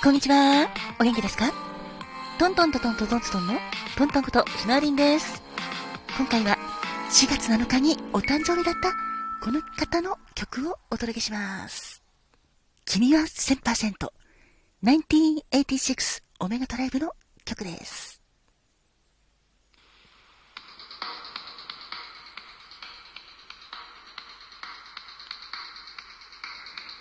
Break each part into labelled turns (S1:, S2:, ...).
S1: こんにちは。お元気ですか？トントントントントントントンの？トントンことひまわりんです。今回は4月7日にお誕生日だったこの方の曲をお届けします。君は1000%。1986オメガトライブの曲です。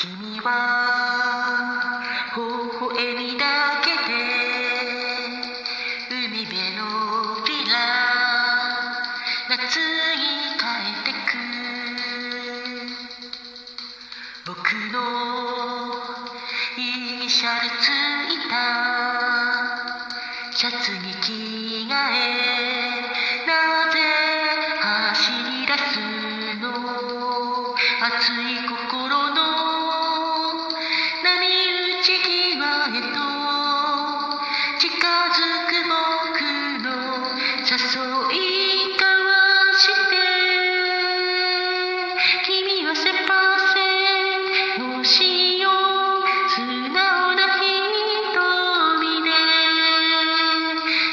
S2: 君は僕のイニシャルついたシャツに着替えなぜ走り出すの？熱い心の波打ち際へと。近づ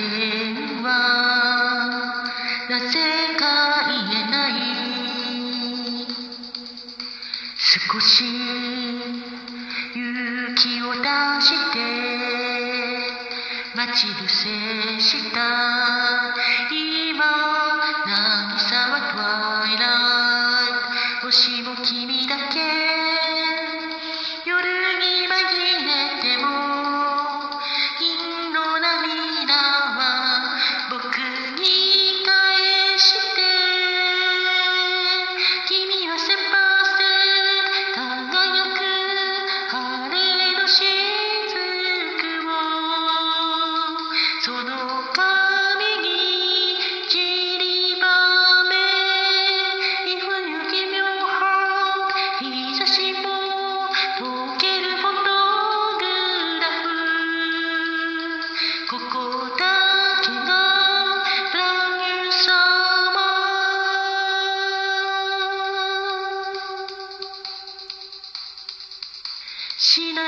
S2: けた電話なぜか言えない少し勇気を出して待ち伏せした。今渚はトワイライト。星も君だけ。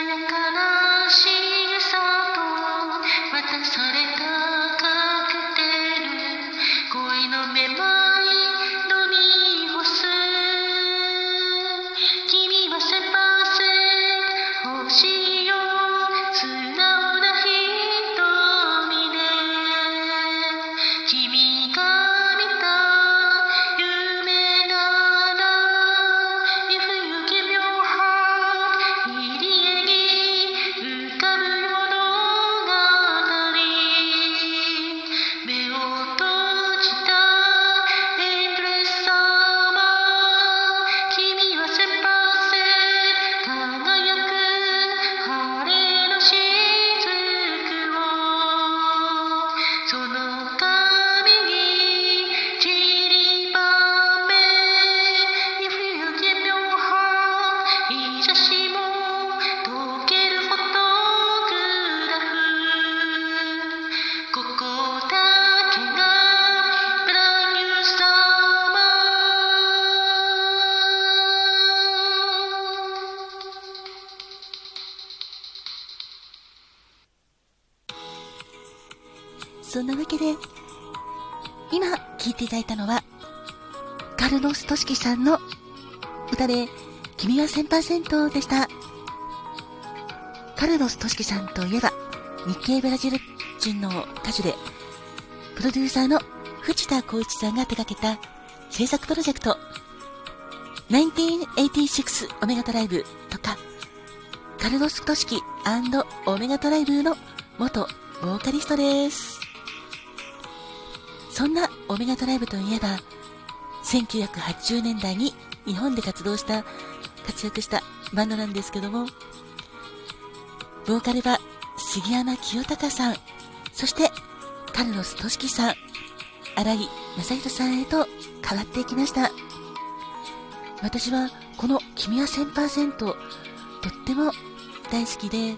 S2: しなやかな仕草と渡されたカクテル恋のめまけ
S1: で、今聴いていただいたのは、カルロス・トシキさんの歌で、君は1000%でした。カルロス・トシキさんといえば、日系ブラジル人の歌手で、プロデューサーの藤田光一さんが手掛けた制作プロジェクト、1986オメガトライブとか、カルロス・トシキオメガトライブの元ボーカリストです。そんなオメガトライブといえば、1980年代に日本で活動した、活躍したバンドなんですけども、ボーカルは杉山清隆さん、そしてカルロス俊樹さん、荒井正人さんへと変わっていきました。私はこの君は1000%とっても大好きで、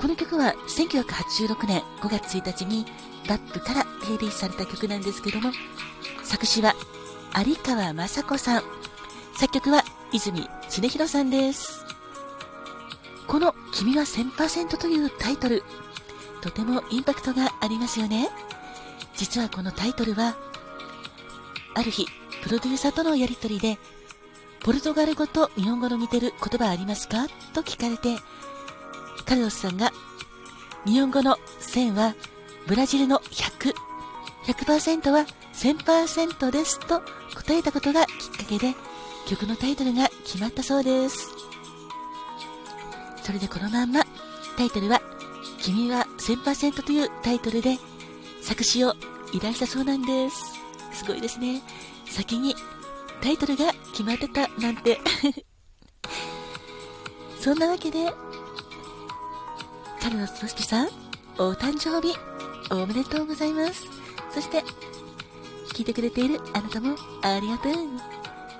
S1: この曲は1986年5月1日にラップからリリースされた曲なんですけども、作詞は有川雅子さん、作曲は泉恒弘さんです。この君は1000%というタイトル、とてもインパクトがありますよね。実はこのタイトルは、ある日、プロデューサーとのやりとりで、ポルトガル語と日本語の似てる言葉ありますか？と聞かれて、カルロスさんが、日本語の1000はブラジルの100、100%は1000%ですと答えたことがきっかけで曲のタイトルが決まったそうです。それでこのまんまタイトルは君は1000%というタイトルで作詞を依頼したそうなんです。すごいですね。先にタイトルが決まってたなんて そんなわけで、カルロス・トシキさん、お誕生日、おめでとうございます。そして、聞いてくれているあなたもありがとう。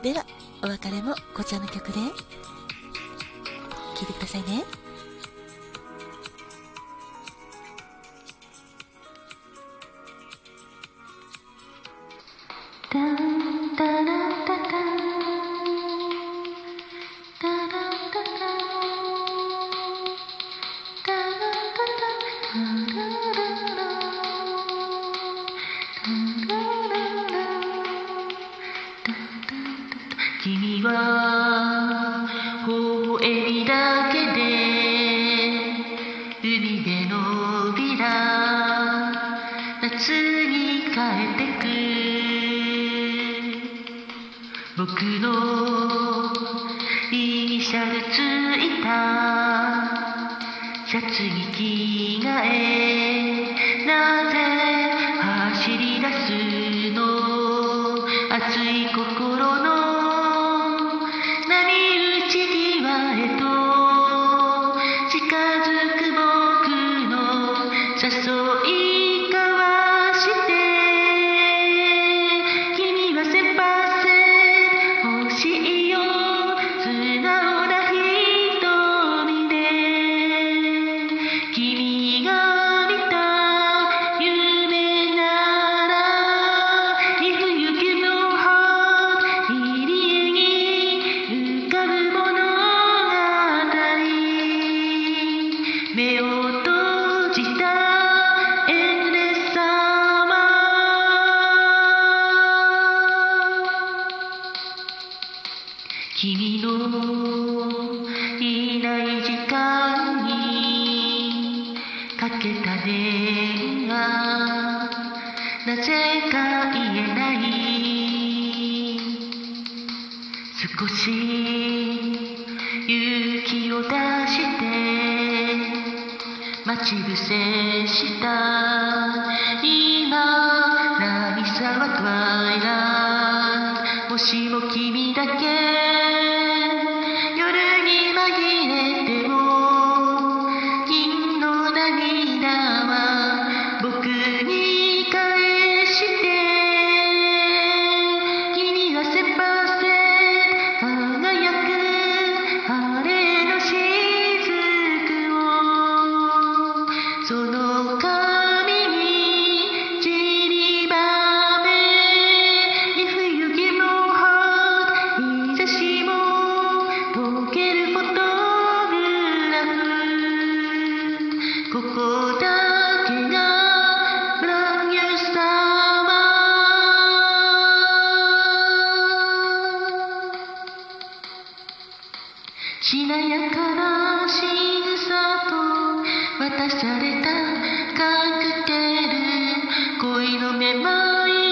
S1: では、お別れもこちらの曲で、聴いてくださいね。
S2: 君帰ってく僕のイニシャルついたシャツに着替え君のいない時間にかけた電話なぜか言えない少し勇気を出して待ち伏せした今渚はトワイラもしも君だけしなやかな仕草と渡されたカクテル恋のめまい